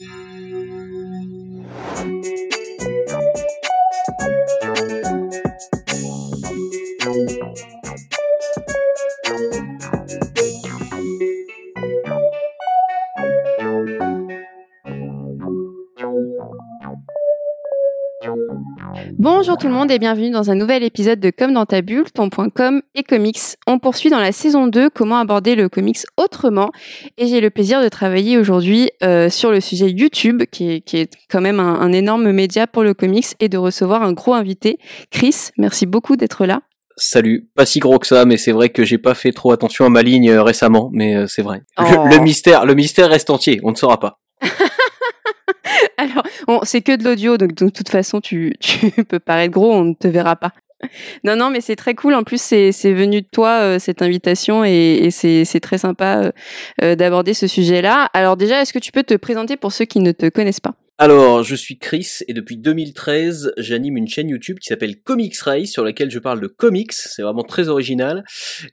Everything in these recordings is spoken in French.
thank you Bonjour tout le monde et bienvenue dans un nouvel épisode de Comme dans ta bulle, ton point com et comics. On poursuit dans la saison 2 comment aborder le comics autrement et j'ai le plaisir de travailler aujourd'hui euh, sur le sujet YouTube qui est, qui est quand même un, un énorme média pour le comics et de recevoir un gros invité. Chris, merci beaucoup d'être là. Salut, pas si gros que ça, mais c'est vrai que j'ai pas fait trop attention à ma ligne euh, récemment, mais euh, c'est vrai. Oh. Le, le mystère, le mystère reste entier, on ne saura pas. Alors, c'est que de l'audio, donc de toute façon, tu, peux paraître gros, on ne te verra pas. Non, non, mais c'est très cool. En plus, c'est venu de toi, euh, cette invitation, et, c'est très sympa euh, euh, d'aborder ce sujet-là. Alors déjà, est-ce que tu peux te présenter pour ceux qui ne te connaissent pas? Alors, je suis Chris et depuis 2013, j'anime une chaîne YouTube qui s'appelle Comics Ray sur laquelle je parle de comics. C'est vraiment très original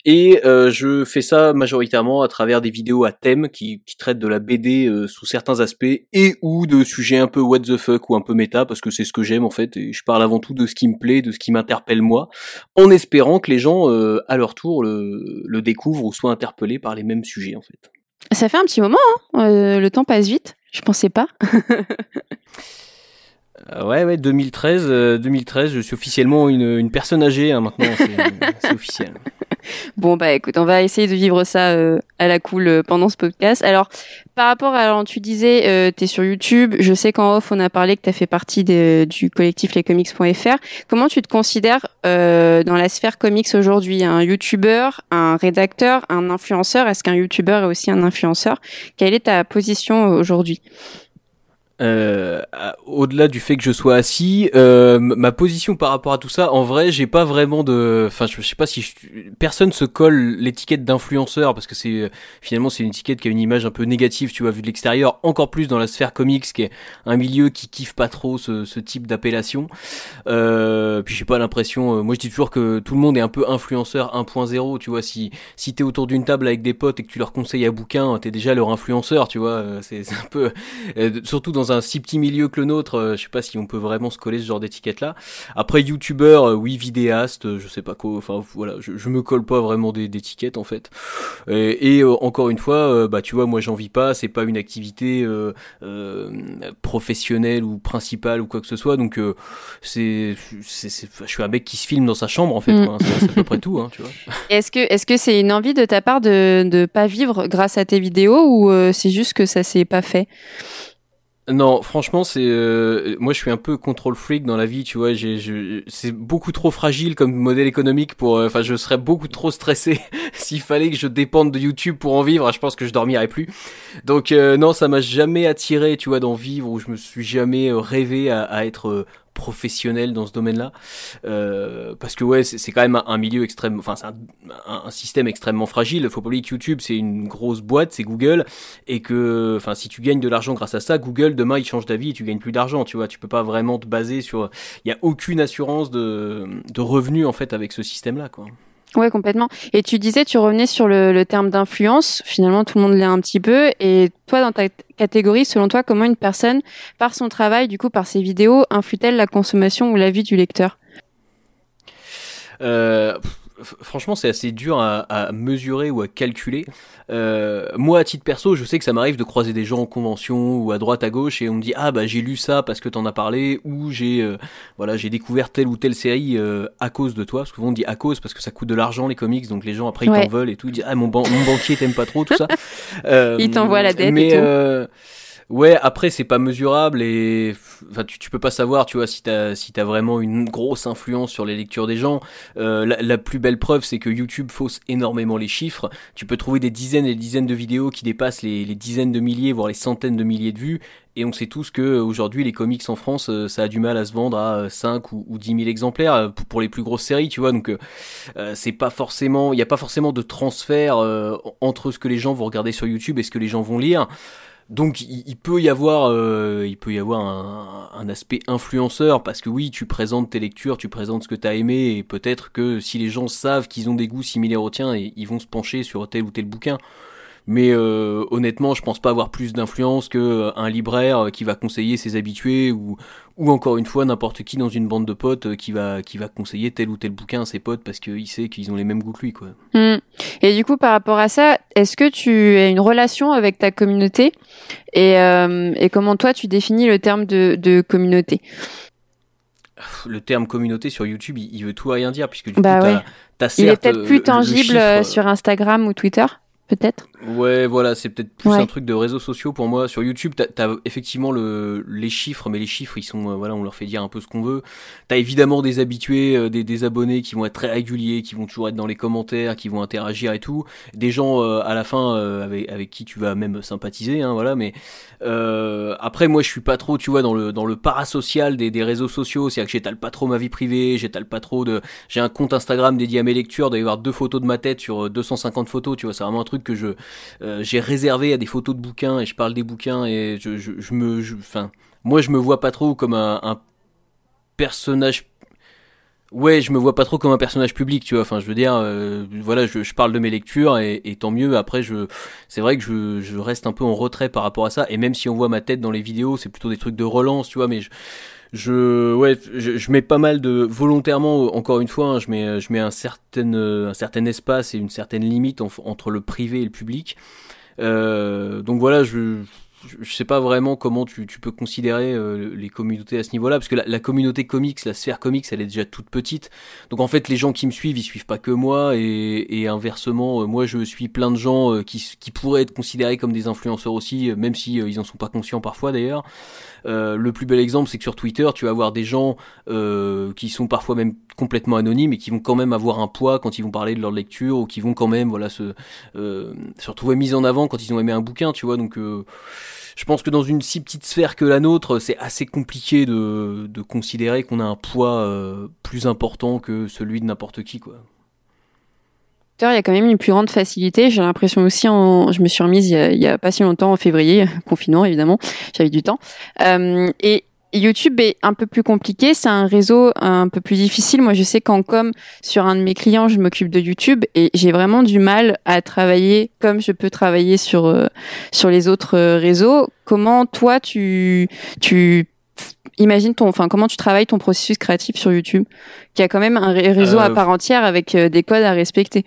et euh, je fais ça majoritairement à travers des vidéos à thème qui, traitent de la BD euh, sous certains aspects et ou de sujets un peu what the fuck ou un peu méta parce que c'est ce que j'aime en fait et je parle avant tout de ce qui me plaît, de ce qui m'interpelle moi, en espérant que les gens euh, à leur tour le, le découvrent ou soient interpellés par les mêmes sujets en fait. Ça fait un petit moment, hein Euh, le temps passe vite. Je pensais pas. Euh, ouais, ouais, 2013, euh, 2013, je suis officiellement une, une personne âgée hein, maintenant, c'est officiel. Bon bah écoute, on va essayer de vivre ça euh, à la cool euh, pendant ce podcast. Alors par rapport à alors, tu disais euh, tu es sur YouTube, je sais qu'en off on a parlé que tu as fait partie du collectif lescomics.fr. Comment tu te considères dans la sphère comics aujourd'hui? Un YouTuber, un rédacteur, un influenceur? Est-ce qu'un YouTuber est aussi un influenceur? Quelle est ta position aujourd'hui? Euh, Au-delà du fait que je sois assis, euh, ma position par rapport à tout ça, en vrai, j'ai pas vraiment de, enfin, je sais pas si je- personne se colle l'étiquette d'influenceur parce que c'est finalement c'est une étiquette qui a une image un peu négative, tu vois, vu de l'extérieur, encore plus dans la sphère comics, qui est un milieu qui kiffe pas trop ce, ce type d'appellation. Euh, puis j'ai pas l'impression, euh, moi je dis toujours que tout le monde est un peu influenceur 1.0, tu vois, si si t'es autour d'une table avec des potes et que tu leur conseilles un bouquin, t'es déjà leur influenceur, tu vois, euh, c'est c'est un peu, euh, surtout dans un si petit milieu que le nôtre, euh, je sais pas si on peut vraiment se coller ce genre d'étiquette là. Après youtubeur, euh, oui vidéaste, euh, je sais pas quoi, enfin voilà, je, je me colle pas vraiment d'étiquettes en fait. Et, et, encore une fois, bah tu vois, moi j'en vis pas, c'est pas une activité euh, euh, professionnelle ou principale ou quoi que ce soit, donc euh, c'est, je suis un mec qui se filme dans sa chambre en fait, Mm. hein, c'est, à peu près tout, hein, tu vois. Est-ce que est-ce que c'est une envie de ta part de de pas vivre grâce à tes vidéos ou c'est juste que ça s'est pas fait? Non, franchement, c'est euh, moi je suis un peu contrôle freak dans la vie, tu vois. C'est beaucoup trop fragile comme modèle économique pour. euh, Enfin, je serais beaucoup trop stressé s'il fallait que je dépende de YouTube pour en vivre. Je pense que je dormirais plus. Donc euh, non, ça m'a jamais attiré, tu vois, d'en vivre ou je me suis jamais euh, rêvé à être professionnel dans ce domaine-là. Euh, parce que ouais, c'est, quand même un, milieu extrême. Enfin, c'est un, un, système extrêmement fragile. Faut pas oublier que YouTube c'est une grosse boîte, c'est Google et que enfin si tu gagnes de l'argent grâce à ça Google demain il change d'avis et tu gagnes plus d'argent tu vois tu peux pas vraiment te baser sur il y a aucune assurance de, de revenus en fait avec ce système là quoi Ouais, complètement. Et tu disais, tu revenais sur le, terme d'influence. Finalement, tout le monde l'est un petit peu. Et toi, dans ta catégorie, selon toi, comment une personne, par son travail, du coup, par ses vidéos, influe-t-elle la consommation ou la vie du lecteur? Euh, franchement c'est assez dur à, à mesurer ou à calculer. Euh, moi à titre perso je sais que ça m'arrive de croiser des gens en convention ou à droite à gauche et on me dit ah bah j'ai lu ça parce que t'en as parlé ou j'ai euh, voilà j'ai découvert telle ou telle série euh, à cause de toi. Souvent on dit à cause parce que ça coûte de l'argent les comics. Donc les gens après ils Ouais. t'en veulent et tout. Ils disent ah mon, ban- mon banquier t'aime pas trop tout ça. Euh, Il t'envoie la dette et tout. Ouais, après c'est pas mesurable et enfin tu, tu peux pas savoir, tu vois, si t'as si t'as vraiment une grosse influence sur les lectures des gens. Euh, la, plus belle preuve, c'est que YouTube fausse énormément les chiffres. Tu peux trouver des dizaines et des dizaines de vidéos qui dépassent les, dizaines de milliers, voire les centaines de milliers de vues. Et on sait tous que euh, aujourd'hui les comics en France, euh, ça a du mal à se vendre à euh, 5 ou, ou 10 000 exemplaires pour, les plus grosses séries, tu vois. Donc c'est pas forcément, il y a pas forcément de transfert entre ce que les gens vont regarder sur YouTube et ce que les gens vont lire. Donc il, peut y avoir, euh, il peut y avoir un, un aspect influenceur parce que oui, tu présentes tes lectures, tu présentes ce que tu as aimé et peut-être que si les gens savent qu'ils ont des goûts similaires aux tiens, et ils vont se pencher sur tel ou tel bouquin. Mais euh, honnêtement, je pense pas avoir plus d'influence que euh, un libraire qui va conseiller ses habitués ou ou encore une fois n'importe qui dans une bande de potes qui va qui va conseiller tel ou tel bouquin à ses potes parce qu'il sait qu'ils ont les mêmes goûts que lui quoi. Hmm. Et du coup par rapport à ça, est-ce que tu as une relation avec ta communauté et, et comment toi tu définis le terme de, de communauté? Le terme communauté sur YouTube, il, veut tout rien dire puisque du bah coup, ouais. Il est peut-être plus tangible sur Instagram ou Twitter peut-être? Ouais, voilà, c'est peut-être plus un truc de réseaux sociaux pour moi. Sur YouTube, t'as as effectivement le, les chiffres, mais les chiffres, ils sont, euh, voilà, on leur fait dire un peu ce qu'on veut. T'as évidemment des habitués, euh, des, des, abonnés qui vont être très réguliers, qui vont toujours être dans les commentaires, qui vont interagir et tout. Des gens euh, à la fin avec, avec qui tu vas même sympathiser, hein, voilà. Mais après, moi, je suis pas trop, tu vois, dans le dans le parasocial des, des réseaux sociaux. C'est-à-dire que j'étale pas trop ma vie privée, j'étale pas trop de. J'ai un compte Instagram dédié à mes lectures, d'aller voir deux photos de ma tête sur 250 photos, tu vois. C'est vraiment un truc que je j'ai réservé à des photos de bouquins et je parle des bouquins et je, je, me, enfin, moi je me vois pas trop comme un, personnage Ouais, je me vois pas trop comme un personnage public, tu vois. Enfin, je veux dire, euh, voilà, je, parle de mes lectures et, tant mieux. Après, je, c'est vrai que je, je, reste un peu en retrait par rapport à ça. Et même si on voit ma tête dans les vidéos, c'est plutôt des trucs de relance, tu vois. Mais je, je ouais je, mets pas mal de volontairement encore une fois hein, je mets je mets un certain un certain espace et une certaine limite entre le privé et le public. Euh, donc voilà je je sais pas vraiment comment tu, tu peux considérer euh, les communautés à ce niveau-là, parce que la, communauté comics, la sphère comics, elle est déjà toute petite. Donc en fait, les gens qui me suivent, ils suivent pas que moi, et, et inversement, euh, moi je suis plein de gens euh, qui, qui pourraient être considérés comme des influenceurs aussi, même si ils en sont pas conscients parfois d'ailleurs. le plus bel exemple, c'est que sur Twitter, tu vas avoir des gens qui sont parfois même complètement anonymes et qui vont quand même avoir un poids quand ils vont parler de leur lecture ou qui vont quand même voilà se se retrouver mis en avant quand ils ont aimé un bouquin, tu vois. Donc je pense que dans une si petite sphère que la nôtre, c'est assez compliqué de, de considérer qu'on a un poids euh, plus important que celui de n'importe qui, quoi. Il y a quand même une plus grande facilité. J'ai l'impression aussi, en, je me suis remise il y, a, il y a pas si longtemps en février, confinement évidemment, j'avais du temps. Euh, et YouTube est un peu plus compliqué, c'est un réseau un peu plus difficile. Moi, je sais qu'en com, sur un de mes clients, je m'occupe de YouTube et j'ai vraiment du mal à travailler comme je peux travailler sur euh, sur les autres euh, réseaux. Comment toi tu tu imagines ton, enfin comment tu travailles ton processus créatif sur YouTube, qui a quand même un réseau à euh, part entière avec des codes à respecter?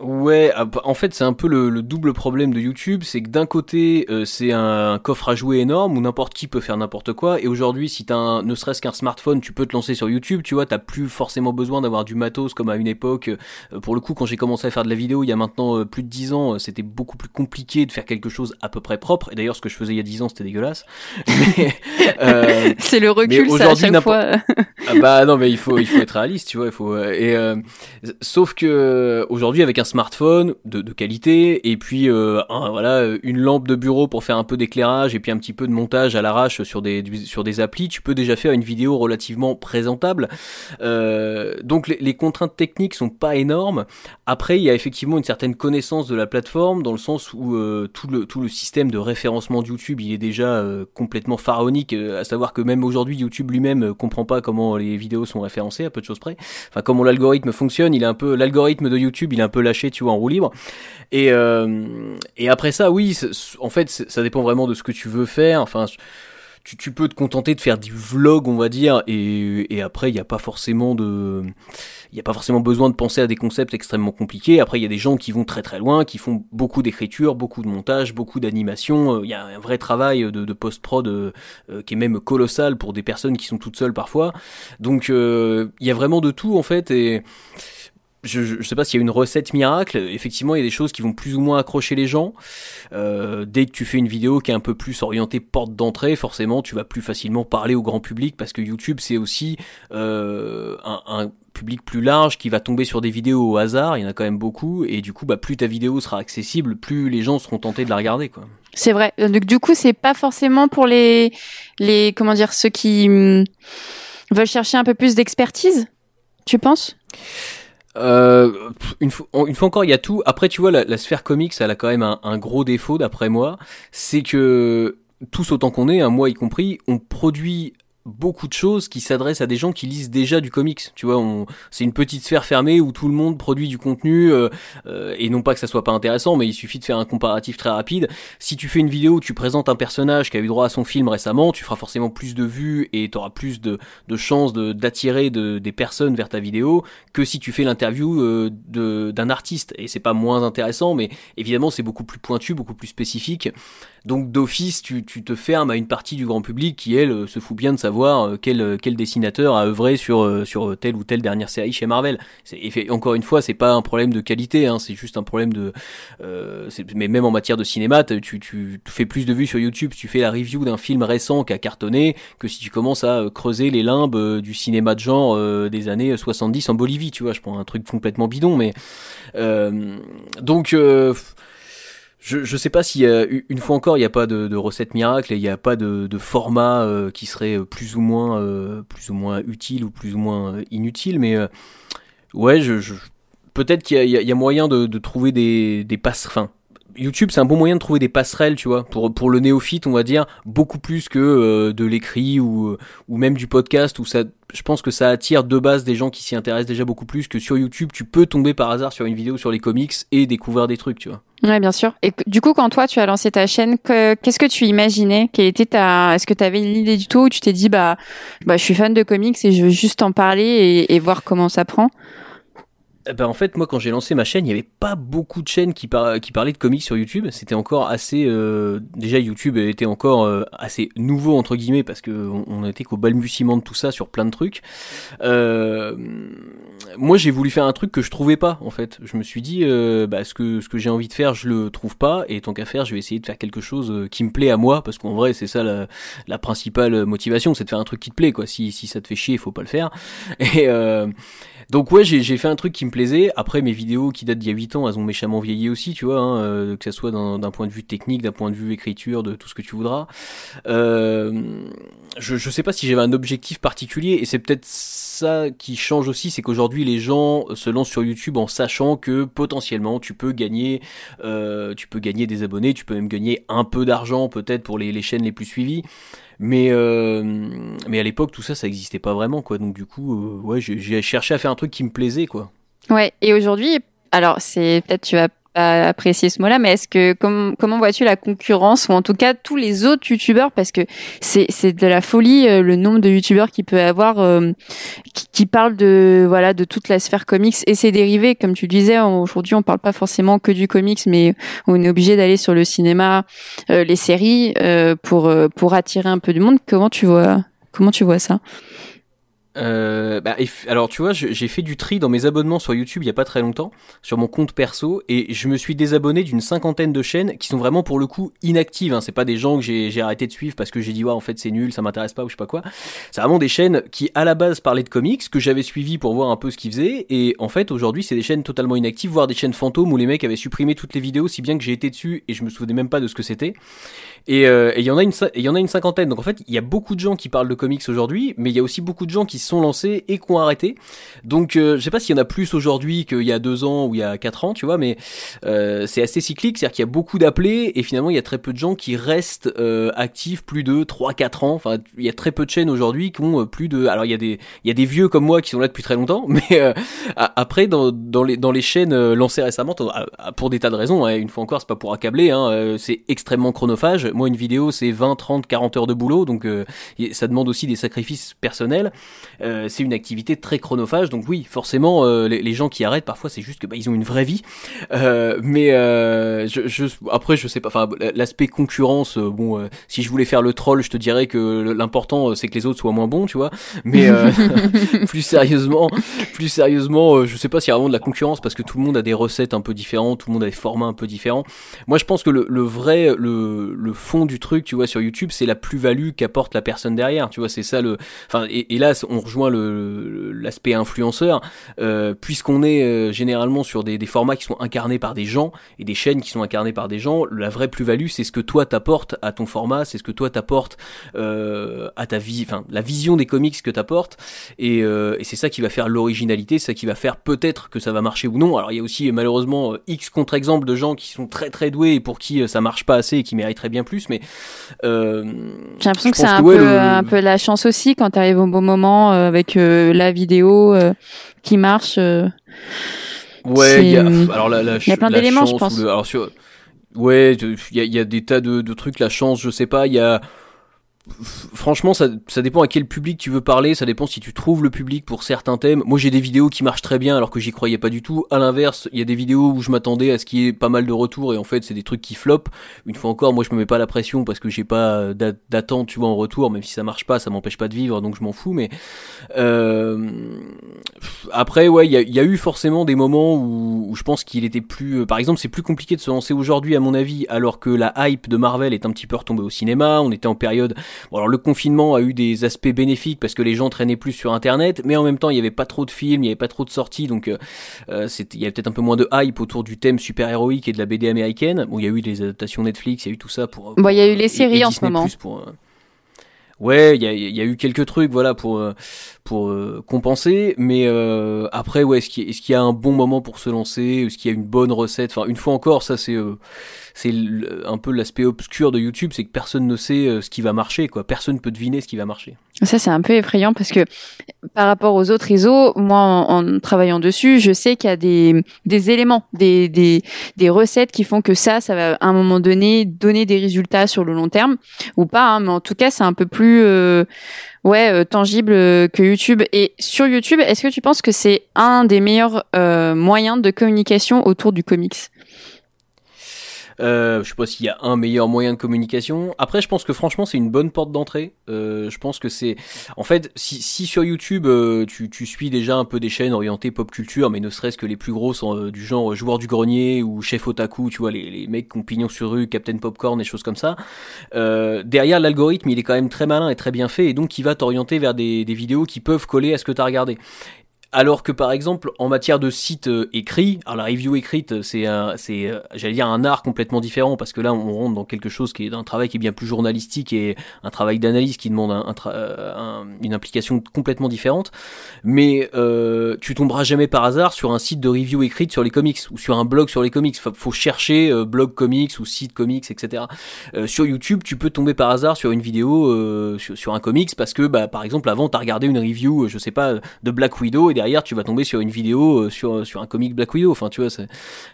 Ouais, ah, bah, en fait c'est un peu le, double problème de YouTube, c'est que d'un côté euh, c'est un, coffre à jouer énorme où n'importe qui peut faire n'importe quoi, et aujourd'hui si t'as un, ne serait-ce qu'un smartphone, tu peux te lancer sur YouTube, tu vois, t'as plus forcément besoin d'avoir du matos comme à une époque. Euh, pour le coup, quand j'ai commencé à faire de la vidéo il y a maintenant euh, plus de 10 ans, c'était beaucoup plus compliqué de faire quelque chose à peu près propre. Et d'ailleurs ce que je faisais il y a 10 ans c'était dégueulasse. c'est le recul ça à chaque fois. ah bah non mais il faut il faut être réaliste, tu vois, il faut et sauf que aujourd'hui avec un smartphone de, qualité et puis euh, voilà une lampe de bureau pour faire un peu d'éclairage et puis un petit peu de montage à l'arrache sur des sur des applis, tu peux déjà faire une vidéo relativement présentable. Euh, donc les, contraintes techniques sont pas énormes. Après, il y a effectivement une certaine connaissance de la plateforme dans le sens où euh, tout le tout le système de référencement de YouTube, il est déjà complètement pharaonique, à savoir que même aujourd'hui YouTube lui-même comprend pas comment les vidéos sont référencées à peu de choses près. Enfin comment l'algorithme fonctionne, il est un peu l'algorithme de YouTube, il est un peu lâché tu vois, en roue libre. Et, euh, et après ça, oui, en fait, ça dépend vraiment de ce que tu veux faire. Enfin, tu, peux te contenter de faire du vlog, on va dire, et, et après, il n'y a pas forcément de, il n'y a pas forcément besoin de penser à des concepts extrêmement compliqués. Après, il y a des gens qui vont très très loin, qui font beaucoup d'écriture, beaucoup de montage, beaucoup d'animation. Euh, il y a un vrai travail de, de post-prod euh, qui est même colossal pour des personnes qui sont toutes seules parfois. Donc, il y a vraiment de tout en fait, et je, ne sais pas s'il y a une recette miracle. Effectivement, il y a des choses qui vont plus ou moins accrocher les gens. Euh, dès que tu fais une vidéo qui est un peu plus orientée porte d'entrée, forcément, tu vas plus facilement parler au grand public parce que YouTube, c'est aussi euh, un, public plus large qui va tomber sur des vidéos au hasard. Il y en a quand même beaucoup, et du coup, bah, plus ta vidéo sera accessible, plus les gens seront tentés de la regarder. C'est vrai. Donc, du coup, c'est pas forcément pour les les comment dire ceux qui hum, veulent chercher un peu plus d'expertise. Tu penses? Euh, une, fois, une, fois, encore, il y a tout. Après, tu vois, la, sphère comics, elle a quand même un, gros défaut, d'après moi. C'est que tous autant qu'on est, hein, moi y compris, on produit beaucoup de choses qui s'adressent à des gens qui lisent déjà du comics. Tu vois, c'est une petite sphère fermée où tout le monde produit du contenu euh, euh, et non pas que ça soit pas intéressant, mais il suffit de faire un comparatif très rapide. Si tu fais une vidéo où tu présentes un personnage qui a eu droit à son film récemment, tu feras forcément plus de vues et tu auras plus de, chances d'attirer de, des personnes vers ta vidéo que si tu fais l'interview euh, d'un artiste. Et c'est pas moins intéressant, mais évidemment c'est beaucoup plus pointu, beaucoup plus spécifique. Donc d'office, tu, tu, te fermes à une partie du grand public qui, elle, se fout bien de savoir quel, quel dessinateur a œuvré sur, sur telle ou telle dernière série chez Marvel. Encore une fois, c'est pas un problème de qualité, hein, c'est juste un problème de. Euh, mais même en matière de cinéma, tu, fais plus de vues sur YouTube si tu fais la review d'un film récent qui a cartonné que si tu commences à euh, creuser les limbes euh, du cinéma de genre des années 70 en Bolivie, tu vois. Je prends un truc complètement bidon, mais donc. Je, je sais pas si une fois encore il n'y a pas de, de, recette miracle et il n'y a pas de, de format qui serait plus ou moins plus ou moins utile ou plus ou moins inutile mais ouais je, je peut-être qu'il y, y, a moyen de, de trouver des, des passes. Enfin, YouTube, c'est un bon moyen de trouver des passerelles, tu vois, pour, pour le néophyte, on va dire, beaucoup plus que euh, de l'écrit ou, ou même du podcast, où ça, je pense que ça attire de base des gens qui s'y intéressent déjà beaucoup plus que sur YouTube, tu peux tomber par hasard sur une vidéo sur les comics et découvrir des trucs, tu vois. Ouais, bien sûr. Et du coup, quand toi tu as lancé ta chaîne, qu'est-ce que tu imaginais Quelle était ta Est-ce que tu avais une idée du tout ou tu t'es dit bah bah je suis fan de comics et je veux juste en parler et, voir comment ça prend ben en fait, moi, quand j'ai lancé ma chaîne, il n'y avait pas beaucoup de chaînes qui, qui parlaient de comics sur YouTube. C'était encore assez. Euh, déjà, YouTube était encore euh, assez nouveau, entre guillemets, parce qu'on on qu'au balbutiement de tout ça sur plein de trucs. Euh, moi, j'ai voulu faire un truc que je trouvais pas, en fait. Je me suis dit, bah, ce que, ce que j'ai envie de faire, je le trouve pas, et tant qu'à faire, je vais essayer de faire quelque chose qui me plaît à moi, parce qu'en vrai, c'est ça la, la, principale motivation, c'est de faire un truc qui te plaît, quoi. Si, si ça te fait chier, il faut pas le faire. Et. Donc ouais, j'ai fait un truc qui me plaisait. Après, mes vidéos qui datent d'il y a 8 ans, elles ont méchamment vieilli aussi, tu vois, hein, euh, que ça soit d'un point de vue technique, d'un point de vue écriture, de tout ce que tu voudras. Euh, je, je sais pas si j'avais un objectif particulier, et c'est peut-être ça qui change aussi, c'est qu'aujourd'hui les gens se lancent sur YouTube en sachant que potentiellement tu peux gagner, euh, tu peux gagner des abonnés, tu peux même gagner un peu d'argent peut-être pour les, chaînes les plus suivies. Mais, euh, mais à l'époque, tout ça, ça n'existait pas vraiment, quoi. Donc, du coup, euh, ouais, j'ai cherché à faire un truc qui me plaisait, quoi. Ouais, et aujourd'hui, alors, c'est peut-être tu vas apprécier ce mot-là, mais est-ce que comment, comment vois-tu la concurrence ou en tout cas tous les autres youtubeurs? Parce que c'est de la folie euh, le nombre de youtubeurs qui peut avoir euh, qui, qui, parlent de voilà de toute la sphère comics. Et ses dérivés comme tu disais aujourd'hui on parle pas forcément que du comics mais on est obligé d'aller sur le cinéma, euh, les séries pour pour attirer un peu du monde. Comment tu vois comment tu vois ça? Euh, bah, alors tu vois, j'ai fait du tri dans mes abonnements sur YouTube il y a pas très longtemps, sur mon compte perso, et je me suis désabonné d'une cinquantaine de chaînes qui sont vraiment pour le coup inactives. Hein. C'est pas des gens que j'ai arrêté de suivre parce que j'ai dit ouais en fait c'est nul, ça m'intéresse pas ou je sais pas quoi. C'est vraiment des chaînes qui à la base parlaient de comics que j'avais suivi pour voir un peu ce qu'ils faisaient, et en fait aujourd'hui c'est des chaînes totalement inactives, voire des chaînes fantômes où les mecs avaient supprimé toutes les vidéos, si bien que j'ai été dessus et je me souvenais même pas de ce que c'était. Et euh, il y en a une, cinquantaine. Donc en fait il y a beaucoup de gens qui parlent de comics aujourd'hui, mais il y a aussi beaucoup de gens qui sont lancés et qui ont arrêté. Donc euh, je sais pas s'il y en a plus aujourd'hui qu'il y a deux ans ou il y a quatre ans, tu vois, mais euh, c'est assez cyclique, c'est-à-dire qu'il y a beaucoup d'appelés et finalement il y a très peu de gens qui restent euh, actifs plus de 3-4 ans. Enfin, il y a très peu de chaînes aujourd'hui qui ont plus de. Alors il y a des, il y a des vieux comme moi qui sont là depuis très longtemps, mais après dans, dans les dans les chaînes lancées récemment, pour des tas de raisons, hein, une fois encore, c'est pas pour accabler, hein, c'est extrêmement chronophage. Moi une vidéo c'est 20, 30, 40 heures de boulot, donc ça demande aussi des sacrifices personnels. Euh, c'est une activité très chronophage, donc oui, forcément, euh, les, gens qui arrêtent parfois, c'est juste que bah, ils ont une vraie vie. Euh, mais je, je, après, je sais pas. Enfin, l'aspect concurrence, bon, si je voulais faire le troll, je te dirais que l'important c'est que les autres soient moins bons, tu vois. Mais plus sérieusement, plus sérieusement, je sais pas s'il y a vraiment de la concurrence parce que tout le monde a des recettes un peu différentes, tout le monde a des formats un peu différents. Moi, je pense que le, le vrai, le, le fond du truc, tu vois, sur YouTube, c'est la plus-value qu'apporte la personne derrière. Tu vois, c'est ça le. Enfin, et, et là, on rejoint le l'aspect influenceur, euh, puisqu'on est euh, généralement sur des, des, formats qui sont incarnés par des gens et des chaînes qui sont incarnées par des gens. La vraie plus-value, c'est ce que toi t'apportes à ton format, c'est ce que toi t'apportes euh, à ta vie, enfin la vision des comics que t'apportes, et, euh, et c'est ça qui va faire l'originalité, c'est ça qui va faire peut-être que ça va marcher ou non. Alors il y a aussi malheureusement x contre-exemples de gens qui sont très très doués et pour qui ça marche pas assez et qui mériteraient bien plus, mais j'ai l'impression que c'est un, peu, un peu la chance aussi quand tu arrives au bon moment avec la vidéo qui marche. Ouais, il y a, alors la, y a plein d'éléments, je pense. alors sur, ouais, il y a, y a, des tas de, de, trucs, la chance, je sais pas, il y a franchement, ça, dépend à quel public tu veux parler, ça dépend si tu trouves le public pour certains thèmes. Moi, j'ai des vidéos qui marchent très bien alors que j'y croyais pas du tout. À l'inverse, il y a des vidéos où je m'attendais à ce qu'il y ait pas mal de retours et en fait, c'est des trucs qui flopent. Une fois encore, moi, je me mets pas la pression parce que j'ai pas d'attente, tu vois, en retour, même si ça marche pas, ça m'empêche pas de vivre, donc je m'en fous. Mais euh... après, ouais, il y a, eu forcément des moments où, où je pense qu'il était plus, par exemple, c'est plus compliqué de se lancer aujourd'hui, à mon avis, alors que la hype de Marvel est un petit peu retombée au cinéma. On était en période Bon, alors le confinement a eu des aspects bénéfiques parce que les gens traînaient plus sur Internet, mais en même temps il n'y avait pas trop de films, il n'y avait pas trop de sorties, donc euh, euh il y avait peut-être un peu moins de hype autour du thème super-héroïque et de la BD américaine. Bon, il y a eu des adaptations Netflix, il y a eu tout ça pour... Bon, il y a eu les séries en ce moment. Pour, euh, Ouais, il y a, y a, eu quelques trucs, voilà, pour euh, pour compenser. Mais après, ouais, est-ce qu'il est y a un bon moment pour se lancer Est-ce qu'il y a une bonne recette? Enfin, une fois encore, ça c'est c'est un peu l'aspect obscur de YouTube, c'est que personne ne sait euh, ce qui va marcher, quoi. Personne peut deviner ce qui va marcher. Ça, c'est un peu effrayant parce que par rapport aux autres réseaux, moi, en, travaillant dessus, je sais qu'il y a des, des éléments, des, des, des, recettes qui font que ça, ça va à un moment donné donner des résultats sur le long terme ou pas. Hein, mais en tout cas, c'est un peu plus euh, ouais euh, tangible que YouTube. Et sur YouTube, est-ce que tu penses que c'est un des meilleurs moyens de communication autour du comics? Euh, je sais pas s'il y a un meilleur moyen de communication. Après, je pense que franchement, c'est une bonne porte d'entrée. Euh, je pense que c'est, en fait, si, sur YouTube euh, tu, tu, suis déjà un peu des chaînes orientées pop culture, mais ne serait-ce que les plus grosses euh, du genre joueur du grenier ou chef otaku, tu vois, les, les mecs qui ont pignon sur rue, Captain Popcorn, et choses comme ça. Derrière, l'algorithme, il est quand même très malin et très bien fait, et donc il va t'orienter vers des, des vidéos qui peuvent coller à ce que tu as regardé. Alors que par exemple en matière de site euh, écrit, alors la review écrite c'est c'est euh, j'allais dire un art complètement différent parce que là on rentre dans quelque chose qui est un travail qui est bien plus journalistique et un travail d'analyse qui demande un, euh, une implication complètement différente. Mais euh, tu tomberas jamais par hasard sur un site de review écrite sur les comics ou sur un blog sur les comics. Faut, faut chercher blog comics ou site comics etc. sur YouTube tu peux tomber par hasard sur une vidéo sur, sur, un comics parce que bah, par exemple avant t'as regardé une review je sais pas de Black Widow et derrière tu vas tomber sur une vidéo euh, sur, sur un comic Black Widow, enfin tu vois,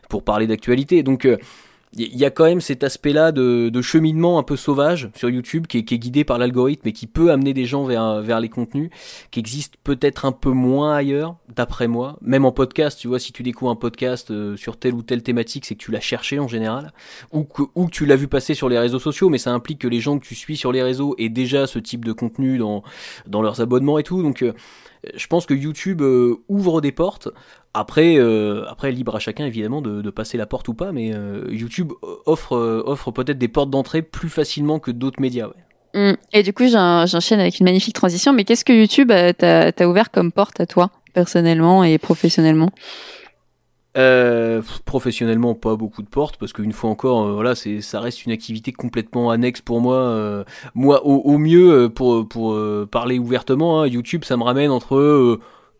pour parler d'actualité. Donc il euh, y a quand même cet aspect-là de, de, cheminement un peu sauvage sur YouTube qui est, guidé par l'algorithme et qui peut amener des gens vers, vers les contenus qui existent peut-être un peu moins ailleurs, d'après moi. Même en podcast, tu vois, si tu découvres un podcast euh, sur telle ou telle thématique, c'est que tu l'as cherché en général, ou que, ou tu l'as vu passer sur les réseaux sociaux, mais ça implique que les gens que tu suis sur les réseaux aient déjà ce type de contenu dans, dans leurs abonnements et tout. Donc je pense que YouTube euh, ouvre des portes. Après, euh, après libre à chacun évidemment de, passer la porte ou pas, mais euh, YouTube offre, offre peut-être des portes d'entrée plus facilement que d'autres médias. Mmh. Et du coup, j'enchaîne avec une magnifique transition. Mais qu'est-ce que YouTube t'a ouvert comme porte à toi, personnellement et professionnellement? Euh, professionnellement, pas beaucoup de portes parce qu'une fois encore, euh, voilà, c'est ça reste une activité complètement annexe pour moi. Euh, moi, au, mieux, pour pour parler ouvertement, hein, YouTube, ça me ramène entre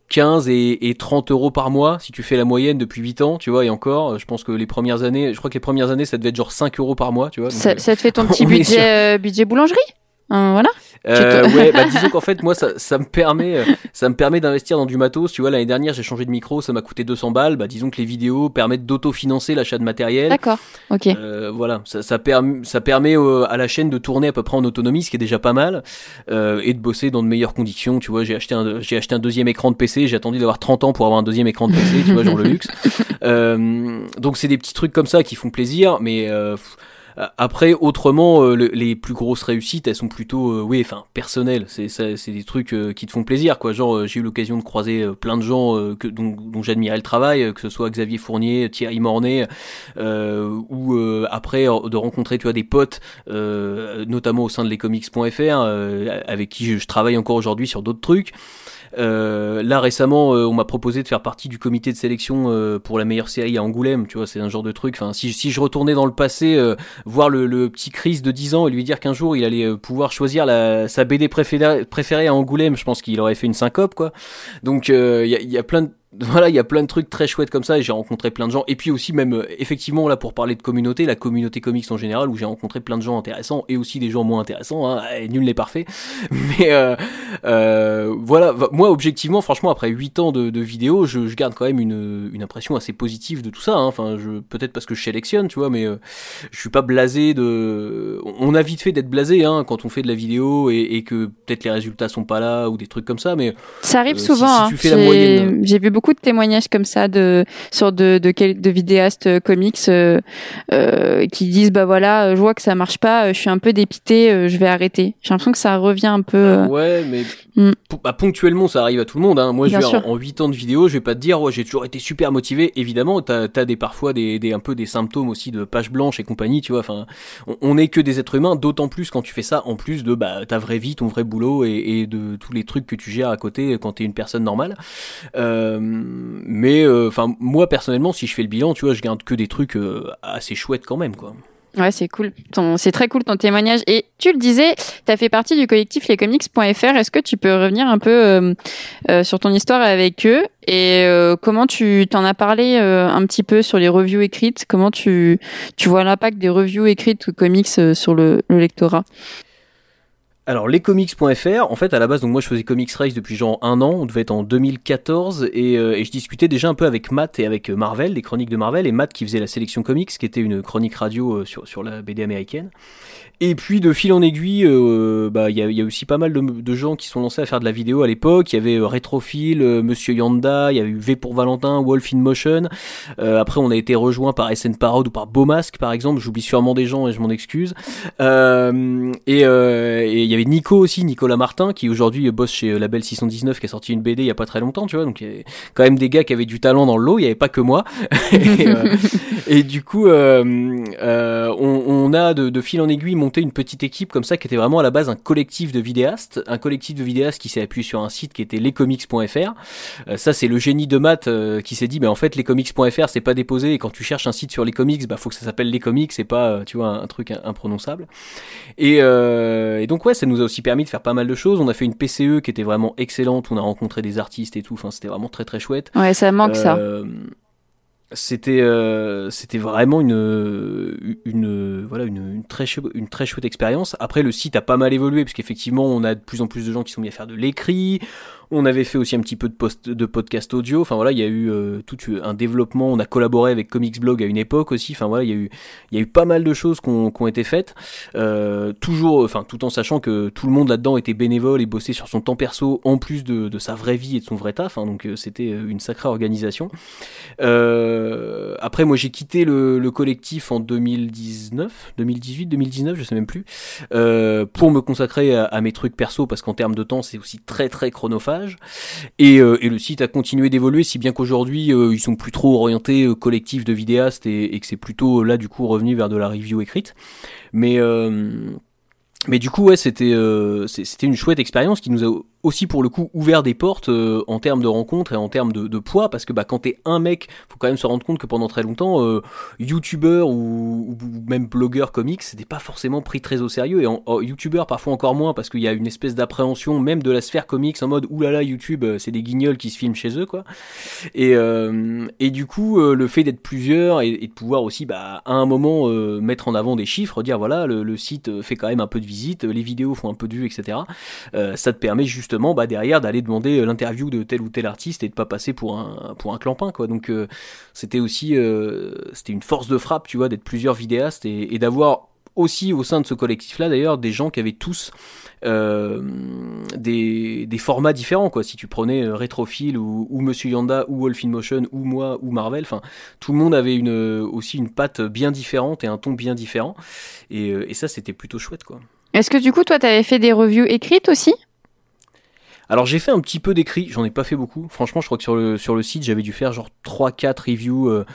15 et, et, 30 euros par mois si tu fais la moyenne depuis 8 ans, tu vois, et encore, je pense que les premières années, je crois que les premières années, ça devait être genre 5 euros par mois, tu vois. ça, ça, te fait ton petit budget, budget boulangerie? Hein, voilà. Euh, ouais, bah disons qu'en fait moi ça, ça me permet euh, ça me permet d'investir dans du matos. Tu vois l'année dernière j'ai changé de micro, ça m'a coûté 200 balles. Bah disons que les vidéos permettent d'autofinancer l'achat de matériel. D'accord. Ok. Euh, voilà, ça, ça, permet ça permet euh, à la chaîne de tourner à peu près en autonomie, ce qui est déjà pas mal, euh, et de bosser dans de meilleures conditions. Tu vois, j'ai acheté un j'ai acheté un deuxième écran de PC. J'ai attendu d'avoir 30 ans pour avoir un deuxième écran de PC. tu vois, genre le luxe. donc c'est des petits trucs comme ça qui font plaisir, mais Après, autrement, les plus grosses réussites, elles sont plutôt, oui, enfin, personnelles. C'est c'est des trucs qui te font plaisir, quoi. Genre, j'ai eu l'occasion de croiser plein de gens que, dont, dont j'admirais le travail, que ce soit Xavier Fournier, Thierry Mornay, ou après de rencontrer, tu vois, des potes, notamment au sein de lescomics.fr, avec qui je, je travaille encore aujourd'hui sur d'autres trucs. Euh, là récemment, euh, on m'a proposé de faire partie du comité de sélection euh, pour la meilleure série à Angoulême. Tu vois, c'est un genre de truc. Enfin, si, si je retournais dans le passé, voir le, le, petit Chris de 10 ans et lui dire qu'un jour il allait pouvoir choisir la, sa BD préférée, préférée à Angoulême, je pense qu'il aurait fait une syncope, quoi. Donc il y a, y, a, plein de voilà, il y a plein de trucs très chouettes comme ça et j'ai rencontré plein de gens. Et puis aussi même euh, effectivement là pour parler de communauté, la communauté comics en général où j'ai rencontré plein de gens intéressants et aussi des gens moins intéressants. Hein, nul n'est parfait. Mais euh, euh, voilà, moi objectivement, franchement après 8 ans de, de vidéos, je, je, garde quand même une, une, impression assez positive de tout ça. Hein. Enfin, je peut-être parce que je sélectionne, tu vois, mais euh, je suis pas blasé de. On a vite fait d'être blasé hein, quand on fait de la vidéo et, et que peut-être les résultats sont pas là ou des trucs comme ça. Mais ça arrive souvent. Si, tu fais la moyenne, j'ai vu beaucoup beaucoup de témoignages comme ça de sur de de, de vidéastes euh, comics euh, euh, qui disent bah voilà, je vois que ça marche pas, je suis un peu dépité, je vais arrêter. J'ai l'impression que ça revient un peu. ouais, mais mm. bah, ponctuellement ça arrive à tout le monde. Hein. Moi, je vais, en, 8 ans de vidéo, je vais pas te dire ouais, j'ai toujours été super motivé. Évidemment, t'as as des parfois des, des un peu des symptômes aussi de page blanche et compagnie, tu vois. Enfin, on, est que des êtres humains, d'autant plus quand tu fais ça en plus de bah ta vraie vie, ton vrai boulot et, et de tous les trucs que tu gères à côté quand t'es une personne normale. Euh, mais euh, enfin moi personnellement si je fais le bilan tu vois je garde que des trucs euh, assez chouettes quand même quoi Ouais, c'est cool. c'est très cool ton témoignage. Et tu le disais, tu as fait partie du collectif lescomics.fr. Est-ce que tu peux revenir un peu euh, sur ton histoire avec eux et comment tu t'en as parlé un petit peu sur les reviews écrites? Comment tu, tu vois l'impact des reviews écrites ou comics sur le lectorat? Alors lescomics.fr, en fait à la base donc moi je faisais Comics Race depuis genre un an, on devait être en 2014 et, euh, et je discutais déjà un peu avec Matt et avec Marvel, les chroniques de Marvel et Matt qui faisait la sélection comics qui était une chronique radio euh, sur, sur la BD américaine. Et puis de fil en aiguille, euh, bah il y a, y a, aussi pas mal de, de, gens qui sont lancés à faire de la vidéo à l'époque. Il y avait euh, Retrophile, euh, Monsieur Yanda, il y avait V pour Valentin, Wolf in Motion. après on a été rejoint par SN Parod ou par Beaumasque par exemple. J'oublie sûrement des gens et je m'en excuse. et il y avait Nico aussi, Nicolas Martin, qui aujourd'hui bosse chez Label 619, qui a sorti une BD il y a pas très longtemps, tu vois. Donc il y avait quand même des gars qui avaient du talent dans le lot. Il y avait pas que moi. et, et, du coup, on, on, a de, de fil en aiguille une petite équipe comme ça qui était vraiment à la base un collectif de vidéastes, un collectif de vidéastes qui s'est appuyé sur un site qui était lescomics.fr. Euh, ça c'est le génie de maths euh, qui s'est dit mais en fait lescomics.fr c'est pas déposé et quand tu cherches un site sur les comics bah faut que ça s'appelle les comics c'est pas euh, tu vois un, truc imprononçable. Et, et, donc ouais ça nous a aussi permis de faire pas mal de choses. On a fait une PCE qui était vraiment excellente, on a rencontré des artistes et tout. Enfin c'était vraiment très très chouette. Ouais ça manque ça c'était euh, c'était vraiment une une voilà une, une très une très chouette expérience. Après le site a pas mal évolué parce qu'effectivement on a de plus en plus de gens qui sont mis à faire de l'écrit. On avait fait aussi un petit peu de, post, de podcast audio. Enfin voilà, il y a eu euh, tout un développement. On a collaboré avec Comics Blog à une époque aussi. Enfin voilà, il y a eu, pas mal de choses qui ont été faites. Euh, toujours, enfin tout en sachant que tout le monde là-dedans était bénévole et bossait sur son temps perso en plus de, sa vraie vie et de son vrai taf. Hein, donc euh, c'était une sacrée organisation. Euh, après, moi j'ai quitté le, le, collectif en 2019, 2018, 2019, je sais même plus, euh, pour me consacrer à, à mes trucs perso parce qu'en termes de temps c'est aussi très très chronophage. Euh, et, le site a continué d'évoluer, si bien qu'aujourd'hui, euh, ils sont plus trop orientés euh, collectif de vidéastes et, que c'est plutôt là, du coup, revenu vers de la review écrite. Mais mais du coup, ouais, c'était c'était une chouette expérience qui nous a aussi pour le coup ouvert des portes euh, en termes de rencontres et en termes de, poids parce que bah quand t'es un mec faut quand même se rendre compte que pendant très longtemps euh, youtubeur ou, même blogueur comics c'était pas forcément pris très au sérieux. Et en, youtubeur parfois encore moins parce qu'il y a une espèce d'appréhension même de la sphère comics en mode oulala youtube euh, c'est des guignols qui se filment chez eux quoi. Et, et du coup le fait d'être plusieurs et, de pouvoir aussi bah à un moment mettre en avant des chiffres dire voilà le, le, site fait quand même un peu de visite les vidéos font un peu de vues etc ça te permet justement bah, derrière d'aller demander euh, l'interview de tel ou tel artiste et de pas passer pour un pour un clampin quoi. Donc euh, c'était aussi euh, c'était une force de frappe tu vois d'être plusieurs vidéastes et, d'avoir aussi au sein de ce collectif-là d'ailleurs des gens qui avaient tous des, des, formats différents quoi. Si tu prenais euh, ou, ou, Monsieur Yanda ou Wolf in Motion ou moi ou Marvel, enfin tout le monde avait une, aussi une patte bien différente et un ton bien différent. Et, et ça c'était plutôt chouette quoi. Est-ce que du coup toi tu avais fait des reviews écrites aussi? Alors j'ai fait un petit peu d'écrit, j'en ai pas fait beaucoup. Franchement, je crois que sur le, sur le site, j'avais dû faire genre 3-4 reviews. Euh,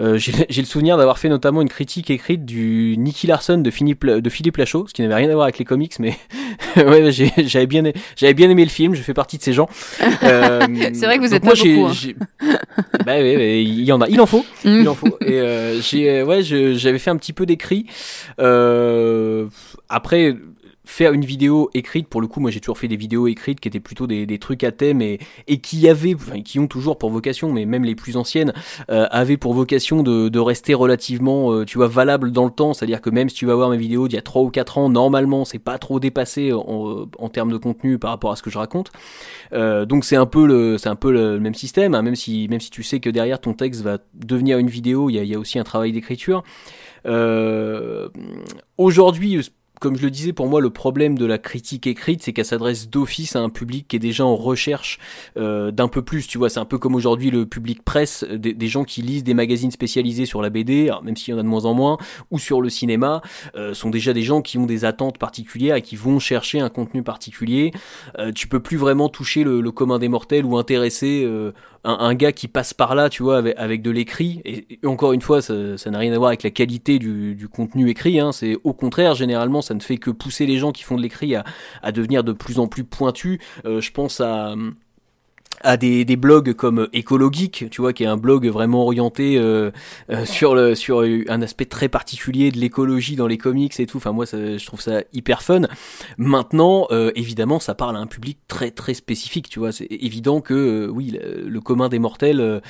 euh, j'ai le souvenir d'avoir fait notamment une critique écrite du Nicky Larson de Philippe, de Philippe Lachaud, ce qui n'avait rien à voir avec les comics, mais ouais, j'avais bien, j'avais bien aimé le film, je fais partie de ces gens. Euh, c'est vrai que vous êtes moi, pas beaucoup. Hein. Bah il y en a, il en faut, mm. il en faut. Et j'ai, ouais, j'avais fait un petit peu d'écrit. après faire une vidéo écrite, pour le coup, moi j'ai toujours fait des vidéos écrites qui étaient plutôt des, trucs à thème et, qui avaient, enfin, qui ont toujours pour vocation, mais même les plus anciennes, euh, avaient pour vocation de, rester relativement, euh, tu vois, valable dans le temps. C'est-à-dire que même si tu vas voir mes vidéos d'il y a 3 ou 4 ans, normalement, c'est pas trop dépassé en, en, termes de contenu par rapport à ce que je raconte. Euh, donc c'est un peu le, c'est un peu le même système, hein, même si, même si tu sais que derrière ton texte va devenir une vidéo, il y a, aussi un travail d'écriture. Euh, Aujourd'hui, comme je le disais, pour moi, le problème de la critique écrite, c'est qu'elle s'adresse d'office à un public qui est déjà en recherche euh, d'un peu plus. Tu vois, c'est un peu comme aujourd'hui le public presse, euh, des, gens qui lisent des magazines spécialisés sur la BD, même s'il y en a de moins en moins, ou sur le cinéma, euh, sont déjà des gens qui ont des attentes particulières et qui vont chercher un contenu particulier. Tu peux plus vraiment toucher le commun des mortels ou intéresser un, gars qui passe par là, tu vois, avec, de l'écrit. Et, encore une fois, ça n'a rien à voir avec la qualité du, contenu écrit. Hein. C'est au contraire, généralement, ça ne fait que pousser les gens qui font de l'écrit à, devenir de plus en plus pointus. Euh, je pense à à des, des, blogs comme Écologique, tu vois, qui est un blog vraiment orienté euh, euh, sur le sur un aspect très particulier de l'écologie dans les comics et tout. Enfin moi, ça, je trouve ça hyper fun. Maintenant, euh, évidemment, ça parle à un public très très spécifique, tu vois. C'est évident que oui, le, commun des mortels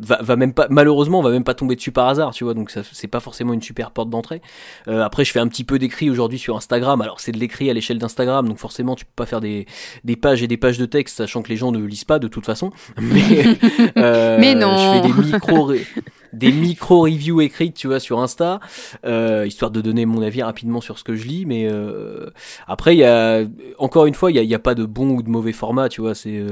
va, va, même pas malheureusement va même pas tomber dessus par hasard tu vois donc c'est pas forcément une super porte d'entrée. Euh, après je fais un petit peu d'écrit aujourd'hui sur Instagram. Alors c'est de l'écrit à l'échelle d'Instagram donc forcément tu peux pas faire des, des pages et des pages de texte sachant que les gens ne lisent pas de toute façon. Mais euh, mais non. je fais des micro des micro reviews écrites tu vois sur Insta euh, histoire de donner mon avis rapidement sur ce que je lis. Mais euh, après il y a encore une fois il y a, pas de bon ou de mauvais format tu vois c'est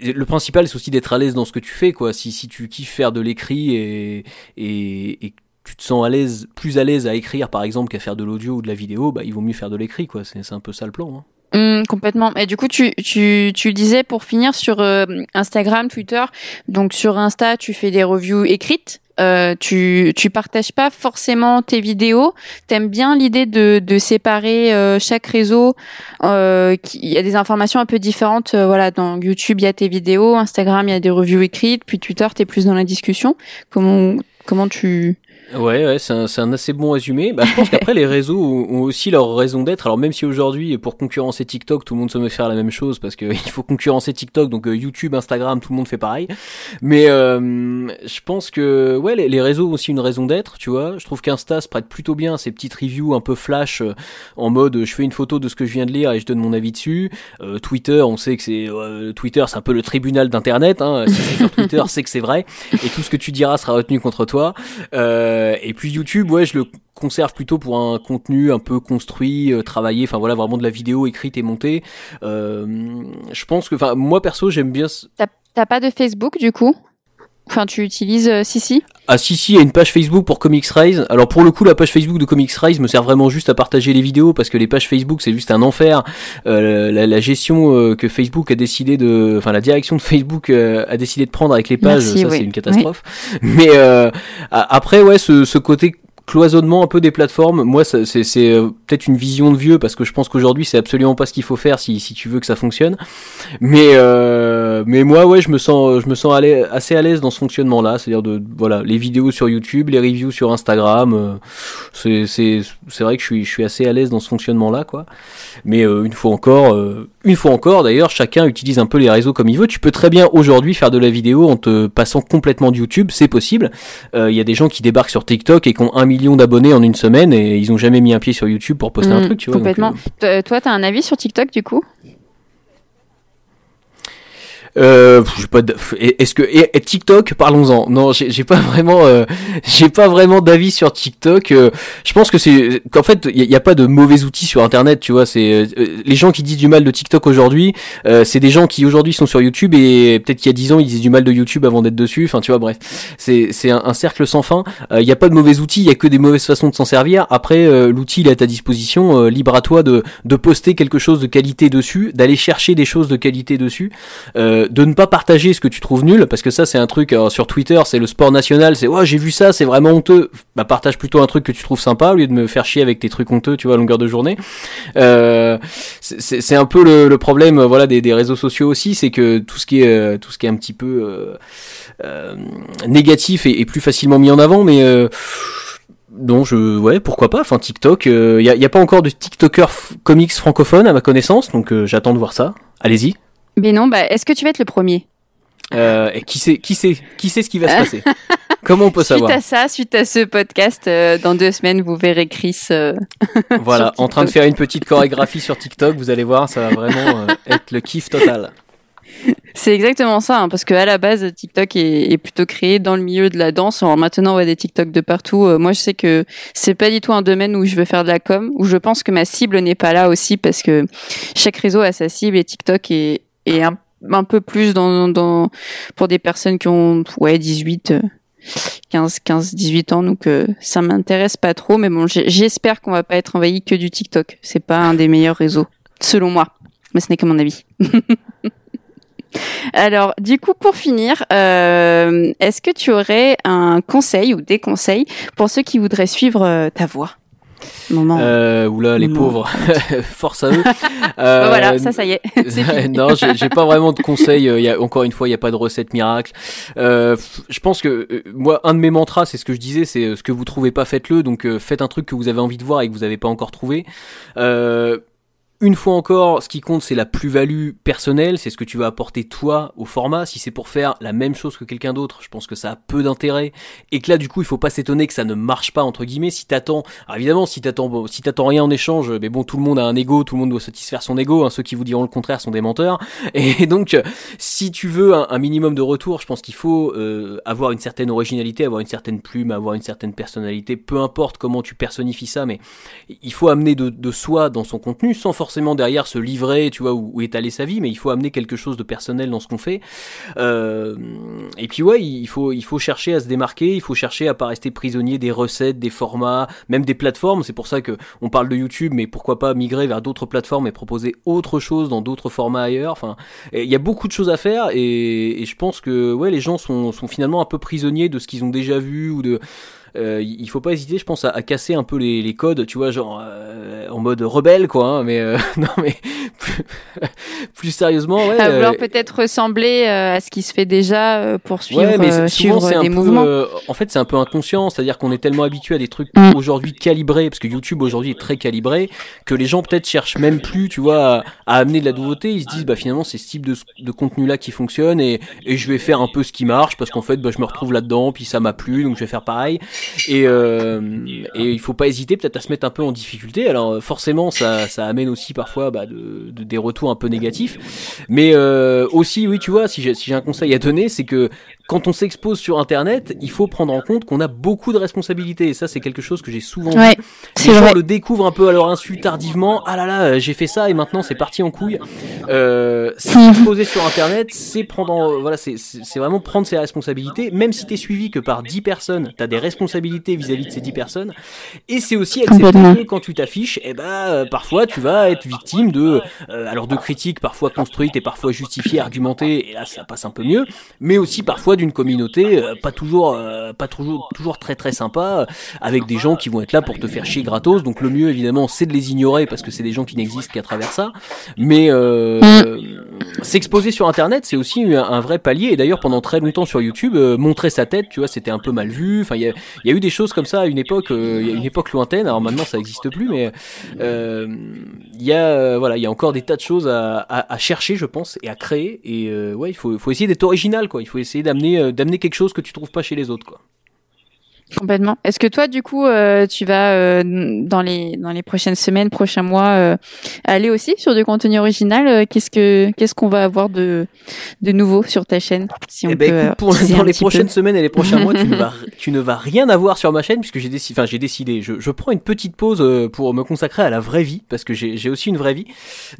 le principal c'est aussi d'être à l'aise dans ce que tu fais quoi. Si si tu kiffes faire de l'écrit et, et, et tu te sens à l'aise plus à l'aise à écrire par exemple qu'à faire de l'audio ou de la vidéo bah il vaut mieux faire de l'écrit quoi c'est un peu ça le plan hein. Mmh, complètement. Et du coup, tu, tu, tu disais pour finir sur euh, Instagram, Twitter. Donc sur Insta, tu fais des reviews écrites. Euh, tu tu partages pas forcément tes vidéos. T'aimes bien l'idée de, de séparer euh, chaque réseau. Euh, il y a des informations un peu différentes. Euh, voilà, dans YouTube il y a tes vidéos, Instagram il y a des reviews écrites, puis Twitter t'es plus dans la discussion. Comment comment tu Ouais, ouais c'est un, un, assez bon résumé. Bah, je pense qu'après, les réseaux ont aussi leur raison d'être. Alors, même si aujourd'hui, pour concurrencer TikTok, tout le monde se met faire la même chose parce qu'il faut concurrencer TikTok, donc euh, YouTube, Instagram, tout le monde fait pareil. Mais euh, je pense que ouais, les, les, réseaux ont aussi une raison d'être, tu vois. Je trouve qu'Insta se prête plutôt bien à ces petites reviews un peu flash, euh, en mode je fais une photo de ce que je viens de lire et je donne mon avis dessus. Euh, Twitter, on sait que c'est Twitter, c'est un peu le tribunal d'Internet. Hein. Si c'est sur Twitter, c'est que c'est vrai. Et tout ce que tu diras sera retenu contre toi. Euh, euh, et puis YouTube, ouais, je le conserve plutôt pour un contenu un peu construit, euh, travaillé, enfin voilà, vraiment de la vidéo écrite et montée. Euh, je pense que, enfin, moi perso, j'aime bien. T'as pas de Facebook du coup? Enfin, tu utilises Sisi Ah, Sisi a une page Facebook pour Comics Rise. Alors, pour le coup, la page Facebook de Comics Rise me sert vraiment juste à partager les vidéos parce que les pages Facebook, c'est juste un enfer. Euh, la, la, gestion euh, que Facebook a décidé de. Enfin, la direction de Facebook euh, a décidé de prendre avec les pages, ça, c'est une catastrophe. Mais après, ouais, ce, ce côté cloisonnement un peu des plateformes. Moi, c'est euh, peut-être une vision de vieux parce que je pense qu'aujourd'hui, c'est absolument pas ce qu'il faut faire si, si tu veux que ça fonctionne. Mais euh, mais moi, ouais, je me sens je me sens assez à l'aise dans ce fonctionnement-là, c'est-à-dire de voilà les vidéos sur YouTube, les reviews sur Instagram. Euh, c'est vrai que je suis je suis assez à l'aise dans ce fonctionnement-là, quoi. Mais une fois encore, une fois encore, d'ailleurs, chacun utilise un peu les réseaux comme il veut. Tu peux très bien aujourd'hui faire de la vidéo en te passant complètement de YouTube, c'est possible. Il y a des gens qui débarquent sur TikTok et qui ont un million d'abonnés en une semaine et ils ont jamais mis un pied sur YouTube pour poster un mm, truc, tu vois. Complètement. Euh, toi, tu as un avis sur TikTok du coup? Euh, pas est-ce que et, TikTok parlons-en. Non j'ai pas vraiment euh, j'ai pas vraiment d'avis sur TikTok euh, je pense que c'est qu'en fait il y, a pas de mauvais outils sur internet tu vois c'est euh, les gens qui disent du mal de TikTok aujourd'hui c'est des gens qui aujourd'hui sont sur YouTube et peut-être qu'il y a 10 ans ils disent du mal de YouTube avant d'être dessus enfin tu vois bref. C'est c'est un, cercle sans fin. Il y a pas de mauvais outils il y a que des mauvaises façons de s'en servir. Après l'outil il est à ta disposition libre à toi de de poster quelque chose de qualité dessus d'aller chercher des choses de qualité dessus de ne pas partager ce que tu trouves nul, parce que ça c'est un truc euh, sur Twitter, c'est le sport national, c'est ouais j'ai vu ça, c'est vraiment honteux. Bah partage plutôt un truc que tu trouves sympa au lieu de me faire chier avec tes trucs honteux, tu vois, à longueur de journée. Euh, c'est un peu le, problème, euh, voilà, des, réseaux sociaux aussi, c'est que tout ce qui est tout ce qui est un petit peu négatif est, plus facilement mis en avant, mais donc je ouais pourquoi pas enfin TikTok il y, a, pas encore de TikToker comics francophone à ma connaissance donc j'attends de voir ça allez-y mais non, bah, est-ce que tu vas être le premier euh, et qui sait, qui sait, qui sait ce qui va se passer Comment on peut savoir Suite à ça, suite à ce podcast, euh, dans deux semaines, vous verrez Chris. Euh, voilà, en train de faire une petite chorégraphie sur TikTok. Vous allez voir, ça va vraiment être le kiff total. C'est exactement ça, hein, parce que à la base, TikTok est, plutôt créé dans le milieu de la danse. Alors maintenant, on voit des TikTok de partout. Euh, moi, je sais que c'est pas du tout un domaine où je veux faire de la com, où je pense que ma cible n'est pas là aussi, parce que chaque réseau a sa cible et TikTok est, est un, un, peu plus dans, dans pour des personnes qui ont ouais 18 15 15 18 ans. Donc euh, ça m'intéresse pas trop mais bon j'espère qu'on va pas être envahi que du TikTok. C'est pas un des meilleurs réseaux selon moi. Mais ce n'est que mon avis. Alors, du coup, pour finir, euh, est-ce que tu aurais un conseil ou des conseils pour ceux qui voudraient suivre euh, ta voix? Euh, oula, les pauvres, force à eux. Euh, voilà, ça, ça y est. non, j'ai pas vraiment de conseils. Il y a, encore une fois, il n'y a pas de recette miracle. Euh, je pense que euh, moi, un de mes mantras, c'est ce que je disais, c'est ce que vous trouvez pas, faites-le. Donc, faites un truc que vous avez envie de voir et que vous n'avez pas encore trouvé. Euh, une fois encore, ce qui compte, c'est la plus-value personnelle, c'est ce que tu vas apporter toi au format. Si c'est pour faire la même chose que quelqu'un d'autre, je pense que ça a peu d'intérêt. Et que là, du coup, il faut pas s'étonner que ça ne marche pas, entre guillemets. Si t'attends, alors évidemment, si t'attends, bon, si t'attends rien en échange, mais bon, tout le monde a un ego, tout le monde doit satisfaire son ego. Hein, ceux qui vous diront le contraire sont des menteurs. Et donc, si tu veux un, minimum de retour, je pense qu'il faut euh, avoir une certaine originalité, avoir une certaine plume, avoir une certaine personnalité. Peu importe comment tu personnifies ça, mais il faut amener de, de soi dans son contenu, sans forcément forcément derrière se livrer, tu vois, où, étaler sa vie, mais il faut amener quelque chose de personnel dans ce qu'on fait. Euh, et puis ouais, il faut, il faut chercher à se démarquer, il faut chercher à pas rester prisonnier des recettes, des formats, même des plateformes. C'est pour ça que on parle de YouTube, mais pourquoi pas migrer vers d'autres plateformes et proposer autre chose dans d'autres formats ailleurs. Enfin, il y a beaucoup de choses à faire et, et je pense que ouais, les gens sont, sont finalement un peu prisonniers de ce qu'ils ont déjà vu ou de euh, il faut pas hésiter, je pense, à, casser un peu les, les, codes, tu vois, genre euh, en mode rebelle, quoi. Hein, mais euh, non, mais plus, sérieusement, ouais. À vouloir peut-être ressembler à ce qui se fait déjà pour suivre, ouais, mais suivre des mouvements. en fait, c'est un peu inconscient, c'est-à-dire qu'on est tellement habitué à des trucs mm. aujourd'hui calibrés, parce que YouTube aujourd'hui est très calibré, que les gens peut-être cherchent même plus, tu vois, à, amener de la nouveauté. Ils se disent, bah finalement, c'est ce type de, de contenu-là qui fonctionne et, et je vais faire un peu ce qui marche, parce qu'en fait, bah, je me retrouve là-dedans, puis ça m'a plu, donc je vais faire pareil. Et, euh, et il faut pas hésiter peut-être à se mettre un peu en difficulté. Alors forcément, ça, ça amène aussi parfois bah, de, de, des retours un peu négatifs. Mais euh, aussi, oui, tu vois, si j'ai un conseil à donner, c'est que quand on s'expose sur Internet, il faut prendre en compte qu'on a beaucoup de responsabilités. Et ça, c'est quelque chose que j'ai souvent ouais, vu. Les gens le découvrent un peu à leur insu tardivement. Ah là là, j'ai fait ça et maintenant c'est parti en couille. Euh, s'exposer sur Internet, c'est prendre, voilà, c'est vraiment prendre ses responsabilités. Même si t'es suivi que par 10 personnes, t'as des responsabilités vis-à-vis de ces 10 personnes. Et c'est aussi accepter que quand tu t'affiches, et eh ben, euh, parfois tu vas être victime de, euh, alors de critiques parfois construites et parfois justifiées, argumentées. Et là, ça passe un peu mieux. Mais aussi parfois d'une communauté euh, pas toujours euh, pas toujours toujours très très sympa avec des gens qui vont être là pour te faire chier gratos. Donc le mieux évidemment c'est de les ignorer parce que c'est des gens qui n'existent qu'à travers ça. Mais euh, s'exposer sur internet c'est aussi un, vrai palier. Et d'ailleurs pendant très longtemps sur YouTube montrer sa tête tu vois c'était un peu mal vu. Enfin il y a, y a, eu des choses comme ça à une époque il y a une époque lointaine. Alors maintenant ça n'existe plus mais il y a voilà il y a encore des tas de choses à, à, à, chercher je pense et à créer. Et ouais il faut, faut essayer d'être original quoi. Il faut essayer d'amener euh, d'amener quelque chose que tu trouves pas chez les autres quoi. Complètement. Est-ce que toi, du coup, euh, tu vas euh, dans les dans les prochaines semaines, prochains mois, euh, aller aussi sur du contenu original Qu'est-ce que qu'est-ce qu'on va avoir de de nouveau sur ta chaîne Si on eh ben, écoute, pour, dans les prochaines semaines et les prochains mois, tu ne vas tu ne vas rien avoir sur ma chaîne puisque j'ai décidé, enfin j'ai décidé, je, je prends une petite pause pour me consacrer à la vraie vie parce que j'ai j'ai aussi une vraie vie.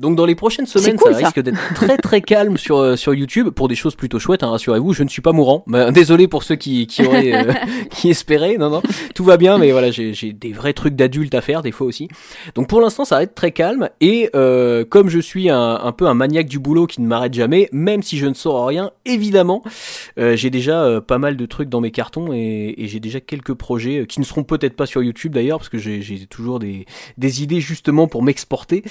Donc dans les prochaines semaines, ça, risque d'être très très calme sur sur YouTube pour des choses plutôt chouettes. Hein, rassurez-vous, je ne suis pas mourant. Bah, désolé pour ceux qui qui auraient qui espéraient non, non, tout va bien, mais voilà, j'ai des vrais trucs d'adulte à faire des fois aussi. Donc pour l'instant, ça va être très calme et euh, comme je suis un, peu un maniaque du boulot qui ne m'arrête jamais, même si je ne sors rien, évidemment, euh, j'ai déjà euh, pas mal de trucs dans mes cartons et, j'ai déjà quelques projets qui ne seront peut-être pas sur YouTube d'ailleurs parce que j'ai toujours des, des idées justement pour m'exporter.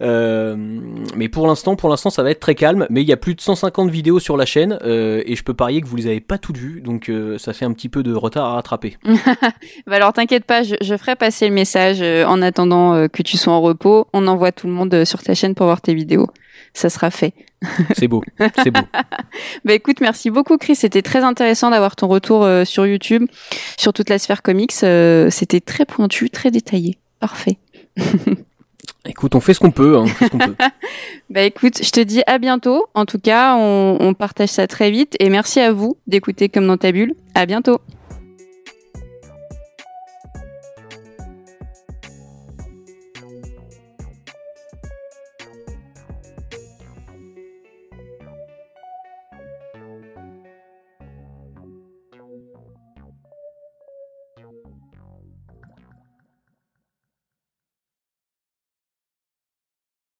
mais pour l'instant, pour l'instant, ça va être très calme. Mais il y a plus de 150 vidéos sur la chaîne et je peux parier que vous les avez pas toutes vues, donc ça fait un petit peu de retard à rattraper. bah alors t'inquiète pas, je, je, ferai passer le message euh, en attendant euh, que tu sois en repos. On envoie tout le monde euh, sur ta chaîne pour voir tes vidéos. Ça sera fait. c'est beau, c'est beau. bah écoute, merci beaucoup Chris. C'était très intéressant d'avoir ton retour sur YouTube sur toute la sphère comics. C'était très pointu, très détaillé. Parfait. Écoute, on fait ce qu'on peut. Hein, bah écoute, je te dis à bientôt. En tout cas, on, on partage ça très vite. Et merci à vous d'écouter comme dans ta bulle. À bientôt.